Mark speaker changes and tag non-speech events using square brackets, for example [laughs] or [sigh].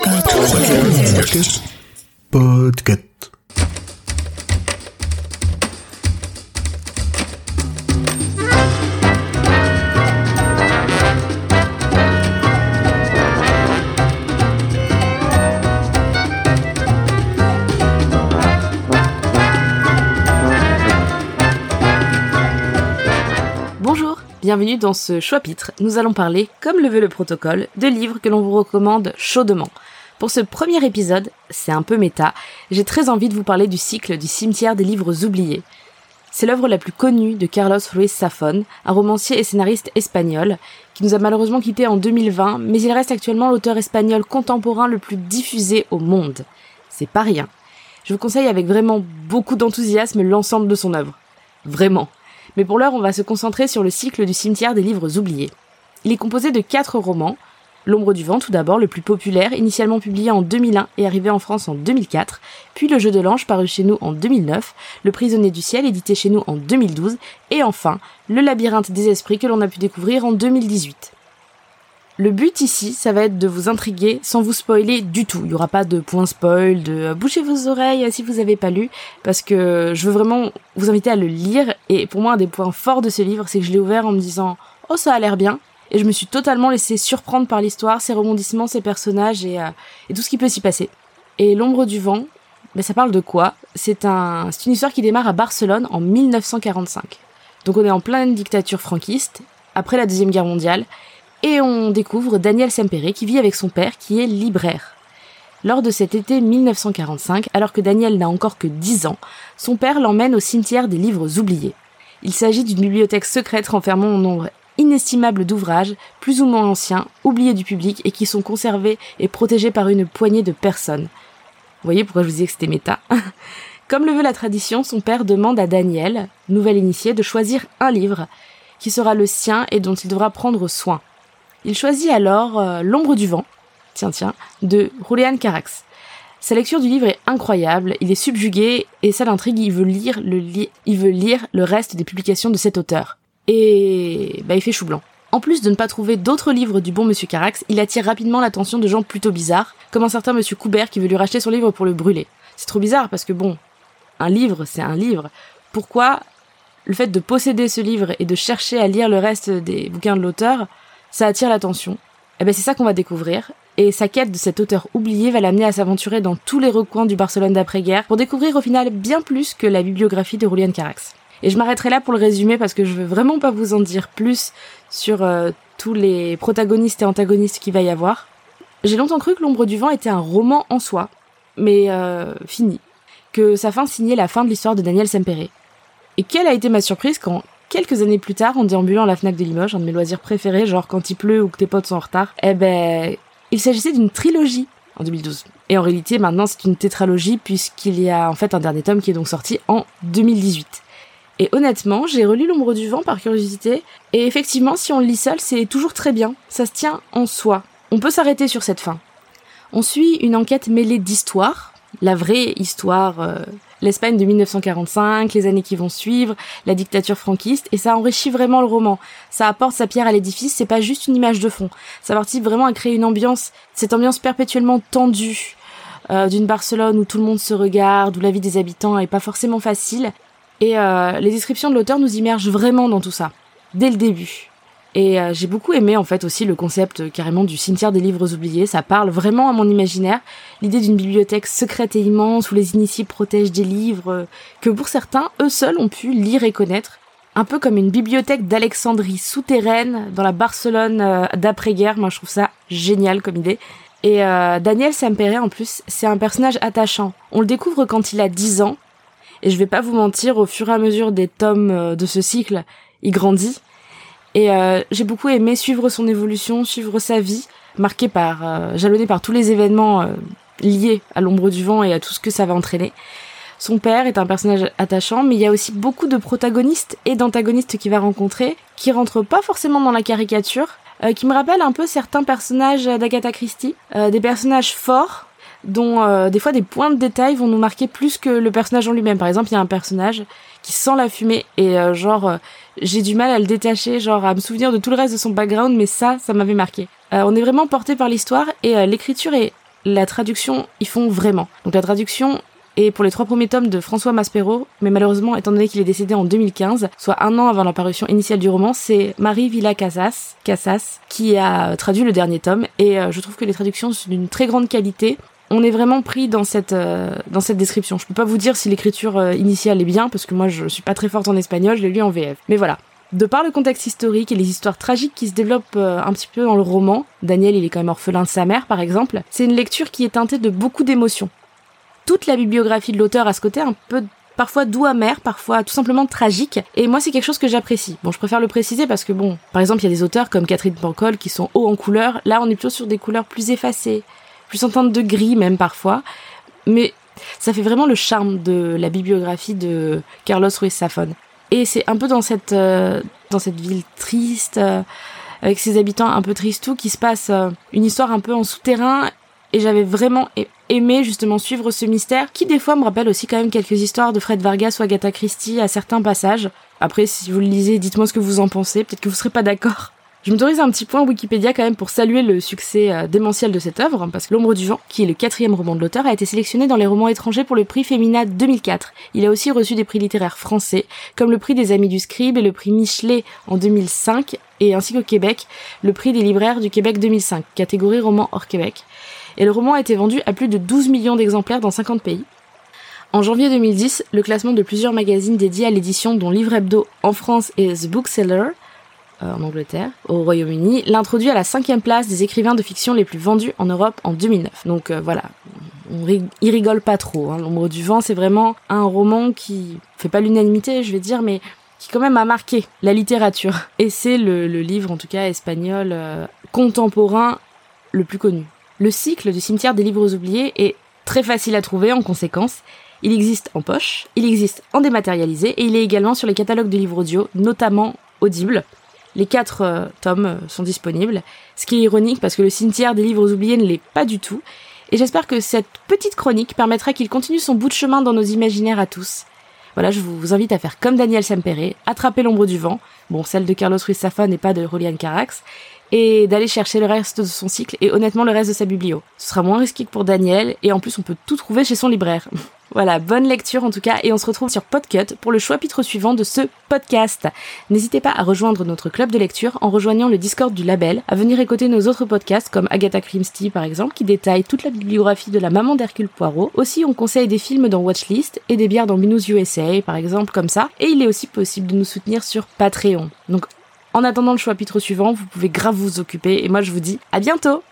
Speaker 1: Podcast.
Speaker 2: Bonjour, bienvenue dans ce chapitre. Nous allons parler, comme le veut le protocole, de livres que l'on vous recommande chaudement. Pour ce premier épisode, c'est un peu méta, j'ai très envie de vous parler du cycle du cimetière des livres oubliés. C'est l'œuvre la plus connue de Carlos Ruiz Zafón, un romancier et scénariste espagnol, qui nous a malheureusement quitté en 2020, mais il reste actuellement l'auteur espagnol contemporain le plus diffusé au monde. C'est pas rien. Je vous conseille avec vraiment beaucoup d'enthousiasme l'ensemble de son œuvre. Vraiment. Mais pour l'heure, on va se concentrer sur le cycle du cimetière des livres oubliés. Il est composé de quatre romans. L'ombre du vent, tout d'abord, le plus populaire, initialement publié en 2001 et arrivé en France en 2004, puis Le jeu de l'ange, paru chez nous en 2009, Le prisonnier du ciel, édité chez nous en 2012, et enfin, Le labyrinthe des esprits que l'on a pu découvrir en 2018. Le but ici, ça va être de vous intriguer sans vous spoiler du tout. Il y aura pas de point spoil, de euh, bouchez vos oreilles si vous avez pas lu, parce que je veux vraiment vous inviter à le lire. Et pour moi, un des points forts de ce livre, c'est que je l'ai ouvert en me disant oh ça a l'air bien, et je me suis totalement laissé surprendre par l'histoire, ses rebondissements, ses personnages et, euh, et tout ce qui peut s'y passer. Et l'ombre du vent, ben ça parle de quoi? C'est un, une histoire qui démarre à Barcelone en 1945. Donc on est en pleine dictature franquiste, après la deuxième guerre mondiale, et on découvre Daniel Sempere qui vit avec son père qui est libraire. Lors de cet été 1945, alors que Daniel n'a encore que 10 ans, son père l'emmène au cimetière des livres oubliés. Il s'agit d'une bibliothèque secrète renfermant un nombre inestimable d'ouvrages, plus ou moins anciens, oubliés du public et qui sont conservés et protégés par une poignée de personnes. Vous voyez pourquoi je vous disais que c'était méta [laughs] Comme le veut la tradition, son père demande à Daniel, nouvel initié, de choisir un livre qui sera le sien et dont il devra prendre soin. Il choisit alors euh, L'ombre du vent, tiens tiens, de Julian Carax. Sa lecture du livre est incroyable, il est subjugué et ça l'intrigue, il veut lire le il veut lire le reste des publications de cet auteur. Et bah il fait chou blanc. En plus de ne pas trouver d'autres livres du bon monsieur Carax, il attire rapidement l'attention de gens plutôt bizarres, comme un certain monsieur Coubert qui veut lui racheter son livre pour le brûler. C'est trop bizarre parce que bon, un livre, c'est un livre. Pourquoi le fait de posséder ce livre et de chercher à lire le reste des bouquins de l'auteur, ça attire l'attention. Et ben c'est ça qu'on va découvrir. Et sa quête de cet auteur oublié va l'amener à s'aventurer dans tous les recoins du Barcelone d'après-guerre pour découvrir au final bien plus que la bibliographie de Julian Carax. Et je m'arrêterai là pour le résumer parce que je veux vraiment pas vous en dire plus sur euh, tous les protagonistes et antagonistes qu'il va y avoir. J'ai longtemps cru que L'ombre du vent était un roman en soi, mais euh, fini. Que sa fin signait la fin de l'histoire de Daniel Sempere. Et quelle a été ma surprise quand, quelques années plus tard, en déambulant la Fnac de Limoges, un de mes loisirs préférés, genre quand il pleut ou que tes potes sont en retard, eh ben, il s'agissait d'une trilogie en 2012. Et en réalité, maintenant, c'est une tétralogie puisqu'il y a en fait un dernier tome qui est donc sorti en 2018. Et honnêtement, j'ai relu L'ombre du vent par curiosité, et effectivement, si on le lit seul, c'est toujours très bien. Ça se tient en soi. On peut s'arrêter sur cette fin. On suit une enquête mêlée d'histoires, la vraie histoire, euh, l'Espagne de 1945, les années qui vont suivre, la dictature franquiste, et ça enrichit vraiment le roman. Ça apporte sa pierre à l'édifice, c'est pas juste une image de fond. Ça participe vraiment à créer une ambiance, cette ambiance perpétuellement tendue, euh, d'une Barcelone où tout le monde se regarde, où la vie des habitants est pas forcément facile. Et euh, les descriptions de l'auteur nous immergent vraiment dans tout ça, dès le début. Et euh, j'ai beaucoup aimé en fait aussi le concept euh, carrément du cimetière des livres oubliés. Ça parle vraiment à mon imaginaire. L'idée d'une bibliothèque secrète et immense où les initiés protègent des livres euh, que pour certains, eux seuls ont pu lire et connaître. Un peu comme une bibliothèque d'Alexandrie souterraine dans la Barcelone euh, d'après-guerre. Moi je trouve ça génial comme idée. Et Daniel Sempere en plus, c'est un personnage attachant. On le découvre quand il a 10 ans. Et je vais pas vous mentir, au fur et à mesure des tomes de ce cycle, il grandit. Et euh, j'ai beaucoup aimé suivre son évolution, suivre sa vie, marquée par, euh, jalonnée par tous les événements euh, liés à l'ombre du vent et à tout ce que ça va entraîner. Son père est un personnage attachant, mais il y a aussi beaucoup de protagonistes et d'antagonistes qu'il va rencontrer, qui rentrent pas forcément dans la caricature, euh, qui me rappellent un peu certains personnages d'Agatha Christie, euh, des personnages forts, dont euh, des fois des points de détail vont nous marquer plus que le personnage en lui-même. Par exemple, il y a un personnage qui sent la fumée et euh, genre euh, j'ai du mal à le détacher, genre à me souvenir de tout le reste de son background, mais ça, ça m'avait marqué. Euh, on est vraiment porté par l'histoire et euh, l'écriture est la traduction, ils font vraiment. Donc la traduction est pour les trois premiers tomes de François Maspero, mais malheureusement, étant donné qu'il est décédé en 2015, soit un an avant l'apparition initiale du roman, c'est Marie Villa Casas, Casas qui a traduit le dernier tome, et je trouve que les traductions sont d'une très grande qualité. On est vraiment pris dans cette euh, dans cette description. Je peux pas vous dire si l'écriture euh, initiale est bien parce que moi je suis pas très forte en espagnol, je l'ai lu en VF. Mais voilà, de par le contexte historique et les histoires tragiques qui se développent un petit peu dans le roman, Daniel il est quand même orphelin de sa mère par exemple, c'est une lecture qui est teintée de beaucoup d'émotions toute la bibliographie de l'auteur à ce côté un peu parfois doux amer, parfois tout simplement tragique. Et moi, c'est quelque chose que j'apprécie. Bon, je préfère le préciser parce que bon, par exemple, il y a des auteurs comme Catherine Pancol qui sont hauts en couleurs. Là, on est plutôt sur des couleurs plus effacées, plus en teinte de gris même parfois. Mais ça fait vraiment le charme de la bibliographie de Carlos Ruiz Zafón. Et c'est un peu dans cette euh, dans cette ville triste. Euh, avec ses habitants un peu tristes tout, qui se passe euh, une histoire un peu en souterrain et j'avais vraiment aimé justement suivre ce mystère qui des fois me rappelle aussi quand même quelques histoires de Fred Vargas ou Agatha Christie à certains passages. Après si vous le lisez, dites-moi ce que vous en pensez, peut-être que vous serez pas d'accord. Je m'autorise un petit point Wikipédia quand même pour saluer le succès euh, démentiel de cette œuvre, parce que L'ombre du vent, qui est le quatrième roman de l'auteur, a été sélectionné dans les romans étrangers pour le prix Femina 2004. Il a aussi reçu des prix littéraires français, comme le prix des Amis du Scribe et le prix Michelet en 2005, et ainsi qu'au Québec, le prix des libraires du Québec 2005, catégorie roman hors Québec et le roman a été vendu à plus de 12 millions d'exemplaires dans 50 pays. En janvier 2010, le classement de plusieurs magazines dédiés à l'édition dont Livre Hebdo en France et The Bookseller, en Angleterre, au Royaume-Uni, l'introduit à la cinquième place des écrivains de fiction les plus vendus en Europe en 2009. Donc euh, voilà, on il rigole pas trop. Hein. L'ombre du vent, c'est vraiment un roman qui fait pas l'unanimité, je vais dire, mais qui quand même a marqué la littérature. Et c'est le, livre, en tout cas espagnol, euh, contemporain le plus connu. Le cycle du cimetière des livres oubliés est très facile à trouver en conséquence. Il existe en poche, il existe en dématérialisé et il est également sur les catalogues de livres audio, notamment Audible. Les quatre euh, tomes euh, sont disponibles, ce qui est ironique parce que le cimetière des livres oubliés ne l'est pas du tout. Et j'espère que cette petite chronique permettra qu'il continue son bout de chemin dans nos imaginaires à tous. Voilà, je vous invite à faire comme Daniel Sempere, attraper l'ombre du vent. Bon, celle de Carlos Ruiz Zafón n'est pas de Julian Carax, et d'aller chercher le reste de son cycle et honnêtement le reste de sa biblio. Ce sera moins risqué que pour Daniel et en plus on peut tout trouver chez son libraire. [laughs] voilà, bonne lecture en tout cas et on se retrouve sur Podcut pour le chapitre suivant de ce podcast. N'hésitez pas à rejoindre notre club de lecture en rejoignant le Discord du label, à venir écouter nos autres podcasts comme Agatha Christie par exemple qui détaille toute la bibliographie de la maman d'Hercule Poirot. Aussi on conseille des films dans Watchlist et des bières dans Minus USA par exemple comme ça et il est aussi possible de nous soutenir sur Patreon. Donc en attendant le chapitre suivant, vous pouvez grave vous occuper et moi je vous dis à bientôt